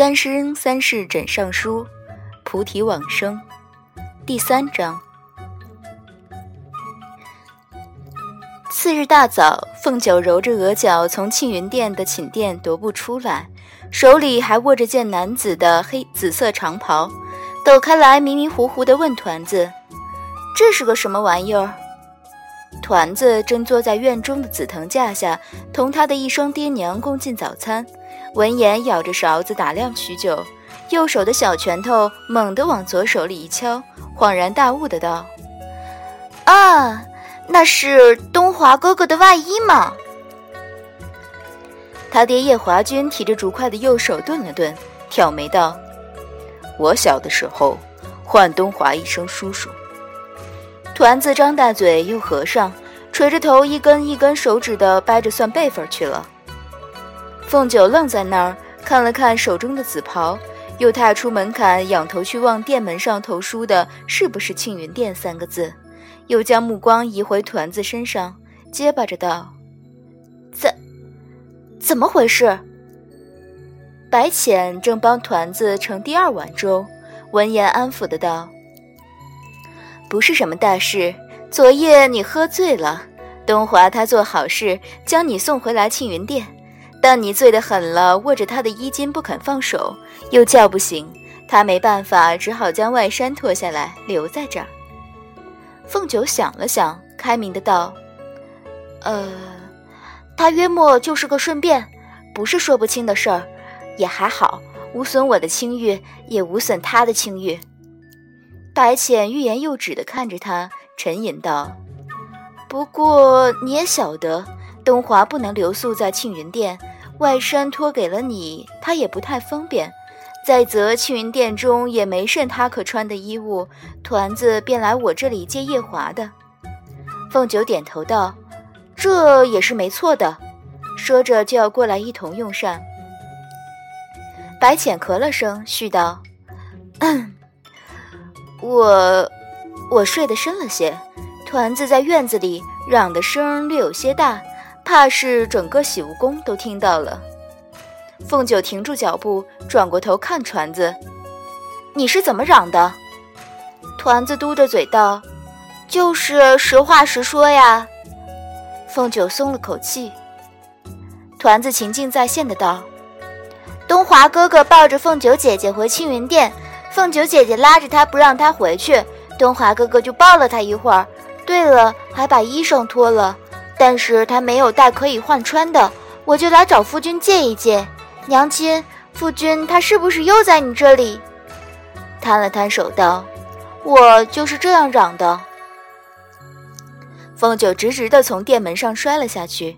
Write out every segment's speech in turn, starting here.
三生三世枕上书，菩提往生。第三章。次日大早，凤九揉着额角从庆云殿的寝殿踱步出来，手里还握着件男子的黑紫色长袍，抖开来，迷迷糊糊地问团子：“这是个什么玩意儿？”团子正坐在院中的紫藤架下，同他的一双爹娘共进早餐。闻言，咬着勺子打量许久，右手的小拳头猛地往左手里一敲，恍然大悟的道：“啊，那是东华哥哥的外衣吗？”他爹叶华君提着竹筷的右手顿了顿，挑眉道：“我小的时候，唤东华一声叔叔。”团子张大嘴又合上，垂着头，一根一根手指的掰着算辈分去了。凤九愣在那儿，看了看手中的紫袍，又踏出门槛，仰头去望殿门上投书的是不是“庆云殿”三个字，又将目光移回团子身上，结巴着道：“怎怎么回事？”白浅正帮团子盛第二碗粥，闻言安抚的道：“不是什么大事，昨夜你喝醉了，东华他做好事，将你送回来庆云殿。”但你醉得狠了，握着他的衣襟不肯放手，又叫不醒他，没办法，只好将外衫脱下来留在这儿。凤九想了想，开明的道：“呃，他约莫就是个顺便，不是说不清的事儿，也还好，无损我的清誉，也无损他的清誉。”白浅欲言又止的看着他，沉吟道：“不过你也晓得，东华不能留宿在庆云殿。”外衫托给了你，他也不太方便。再则，庆云殿中也没甚他可穿的衣物，团子便来我这里借夜华的。凤九点头道：“这也是没错的。”说着就要过来一同用膳。白浅咳了声，续道：“我我睡得深了些，团子在院子里嚷的声略有些大。”怕是整个洗梧宫都听到了。凤九停住脚步，转过头看团子：“你是怎么嚷的？”团子嘟着嘴道：“就是实话实说呀。”凤九松了口气。团子情境再现的道：“东华哥哥抱着凤九姐姐回青云殿，凤九姐姐拉着他不让他回去，东华哥哥就抱了他一会儿。对了，还把衣裳脱了。”但是他没有带可以换穿的，我就来找夫君借一借。娘亲，夫君他是不是又在你这里？摊了摊手道：“我就是这样嚷的。”凤九直直的从殿门上摔了下去。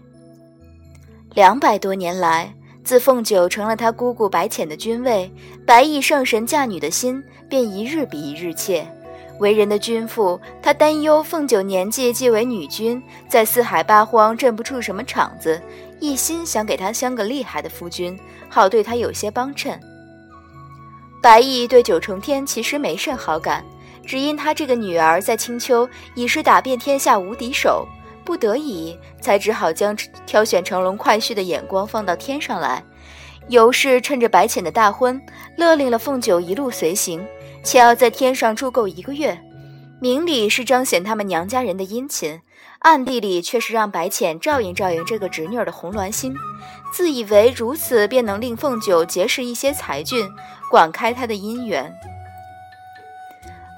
两百多年来，自凤九成了他姑姑白浅的君位，白衣圣神嫁女的心便一日比一日切。为人的君父，他担忧凤九年纪既为女君，在四海八荒镇不出什么场子，一心想给她相个厉害的夫君，好对她有些帮衬。白毅对九重天其实没甚好感，只因他这个女儿在青丘已是打遍天下无敌手，不得已才只好将挑选乘龙快婿的眼光放到天上来，尤氏趁着白浅的大婚，勒令了凤九一路随行。且要在天上住够一个月，明里是彰显他们娘家人的殷勤，暗地里却是让白浅照应照应这个侄女儿的红鸾心，自以为如此便能令凤九结识一些才俊，广开她的姻缘。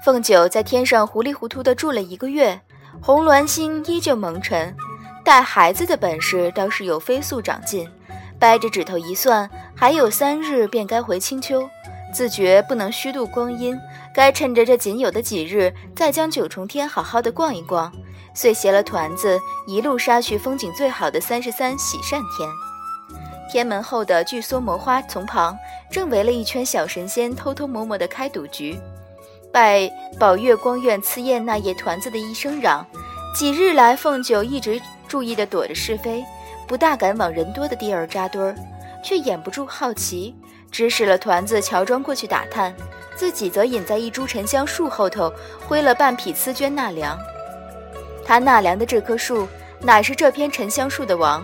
凤九在天上糊里糊涂地住了一个月，红鸾心依旧蒙尘，带孩子的本事倒是有飞速长进，掰着指头一算，还有三日便该回青丘。自觉不能虚度光阴，该趁着这仅有的几日，再将九重天好好的逛一逛。遂携了团子，一路杀去风景最好的三十三喜善天。天门后的巨梭魔花丛旁，正围了一圈小神仙，偷偷摸摸的开赌局。拜宝月光院赐宴那夜，团子的一声嚷，几日来凤九一直注意的躲着是非，不大敢往人多的地儿扎堆儿，却掩不住好奇。指使了团子乔装过去打探，自己则隐在一株沉香树后头，挥了半匹丝绢纳凉。他纳凉的这棵树，乃是这片沉香树的王，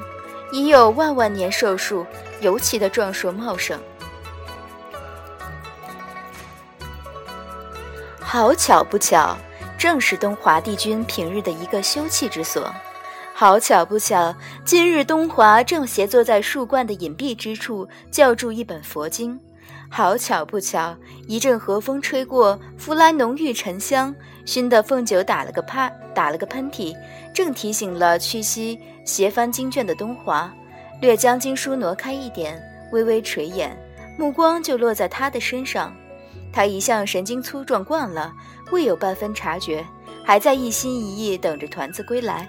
已有万万年寿数，尤其的壮硕茂盛。好巧不巧，正是东华帝君平日的一个休憩之所。好巧不巧，今日东华正斜坐在树冠的隐蔽之处，校注一本佛经。好巧不巧，一阵和风吹过，拂来浓郁沉香，熏得凤九打了个啪，打了个喷嚏，正提醒了屈膝斜翻经卷的东华，略将经书挪开一点，微微垂眼，目光就落在他的身上。他一向神经粗壮惯了，未有半分察觉，还在一心一意等着团子归来。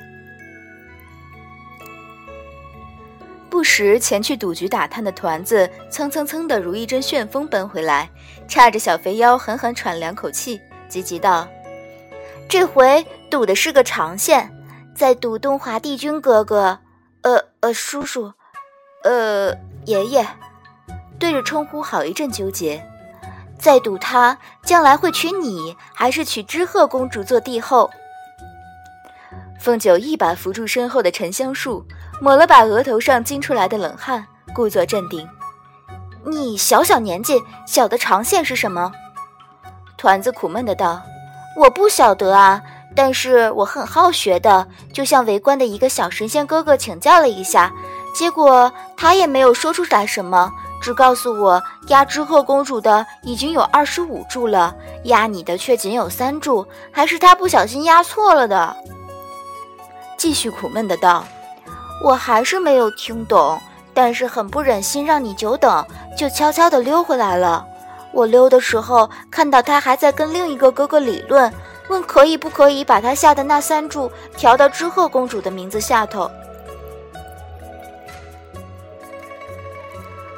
时前去赌局打探的团子，蹭蹭蹭的如一阵旋风奔回来，叉着小肥腰狠狠喘两口气，急急道：“这回赌的是个长线，在赌东华帝君哥哥，呃呃叔叔，呃爷爷，对着称呼好一阵纠结，在赌他将来会娶你，还是娶知鹤公主做帝后。”凤九一把扶住身后的沉香树。抹了把额头上惊出来的冷汗，故作镇定。你小小年纪，晓得长线是什么？团子苦闷的道：“我不晓得啊，但是我很好学的，就向围观的一个小神仙哥哥请教了一下，结果他也没有说出来什么，只告诉我压知鹤公主的已经有二十五注了，压你的却仅有三注，还是他不小心压错了的。”继续苦闷的道。我还是没有听懂，但是很不忍心让你久等，就悄悄地溜回来了。我溜的时候看到他还在跟另一个哥哥理论，问可以不可以把他下的那三注调到知鹤公主的名字下头。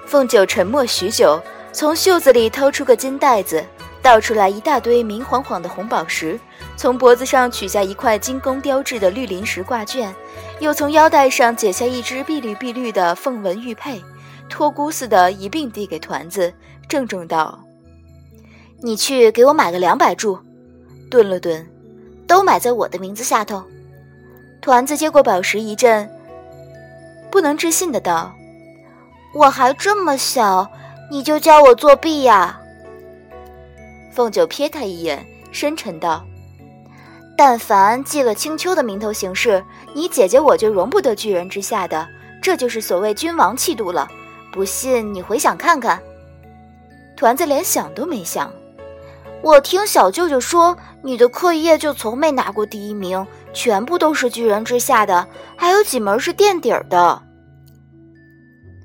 凤九沉默许久，从袖子里掏出个金袋子，倒出来一大堆明晃晃的红宝石，从脖子上取下一块精工雕制的绿灵石挂卷。又从腰带上解下一只碧绿碧绿的凤纹玉佩，托孤似的一并递给团子，郑重道：“你去给我买个两百注。”顿了顿，都买在我的名字下头。团子接过宝石一阵，不能置信的道：“我还这么小，你就教我作弊呀？”凤九瞥他一眼，深沉道。但凡记了青丘的名头行事，你姐姐我就容不得巨人之下的，这就是所谓君王气度了。不信你回想看看。团子连想都没想。我听小舅舅说，你的课业就从没拿过第一名，全部都是巨人之下的，还有几门是垫底儿的。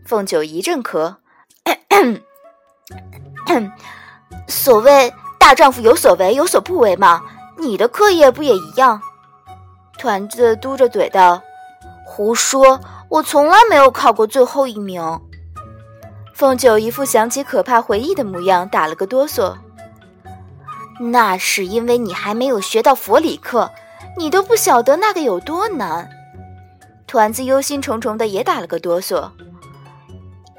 凤九一阵咳，所谓大丈夫有所为有所不为嘛。你的课业不也一样？团子嘟着嘴道：“胡说，我从来没有考过最后一名。”凤九一副想起可怕回忆的模样，打了个哆嗦。那是因为你还没有学到佛理课，你都不晓得那个有多难。团子忧心忡忡的也打了个哆嗦。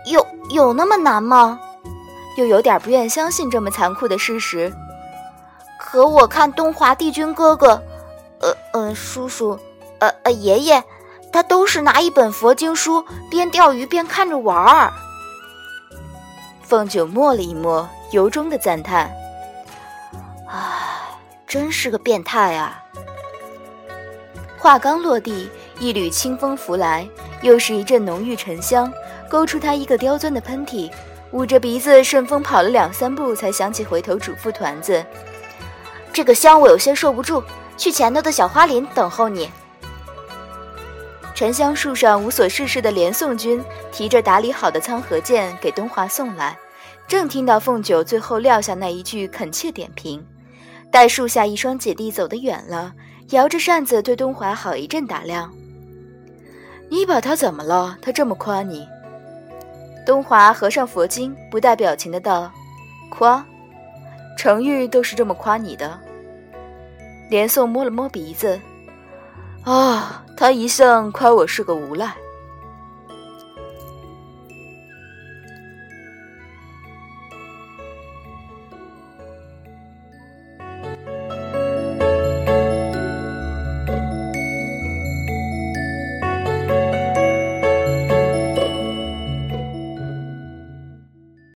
有有那么难吗？又有点不愿相信这么残酷的事实。和我看东华帝君哥哥，呃呃，叔叔，呃呃，爷爷，他都是拿一本佛经书，边钓鱼边看着玩儿。凤九默了一默，由衷的赞叹：“唉，真是个变态啊！”话刚落地，一缕清风拂来，又是一阵浓郁沉香，勾出他一个刁钻的喷嚏，捂着鼻子顺风跑了两三步，才想起回头嘱咐团子。这个香我有些受不住，去前头的小花林等候你。沉香树上无所事事的连宋君提着打理好的苍河剑给东华送来，正听到凤九最后撂下那一句恳切点评。待树下一双姐弟走得远了，摇着扇子对东华好一阵打量：“你把他怎么了？他这么夸你？”东华合上佛经，不带表情的道：“夸。”程玉都是这么夸你的。连宋摸了摸鼻子，啊，他一向夸我是个无赖。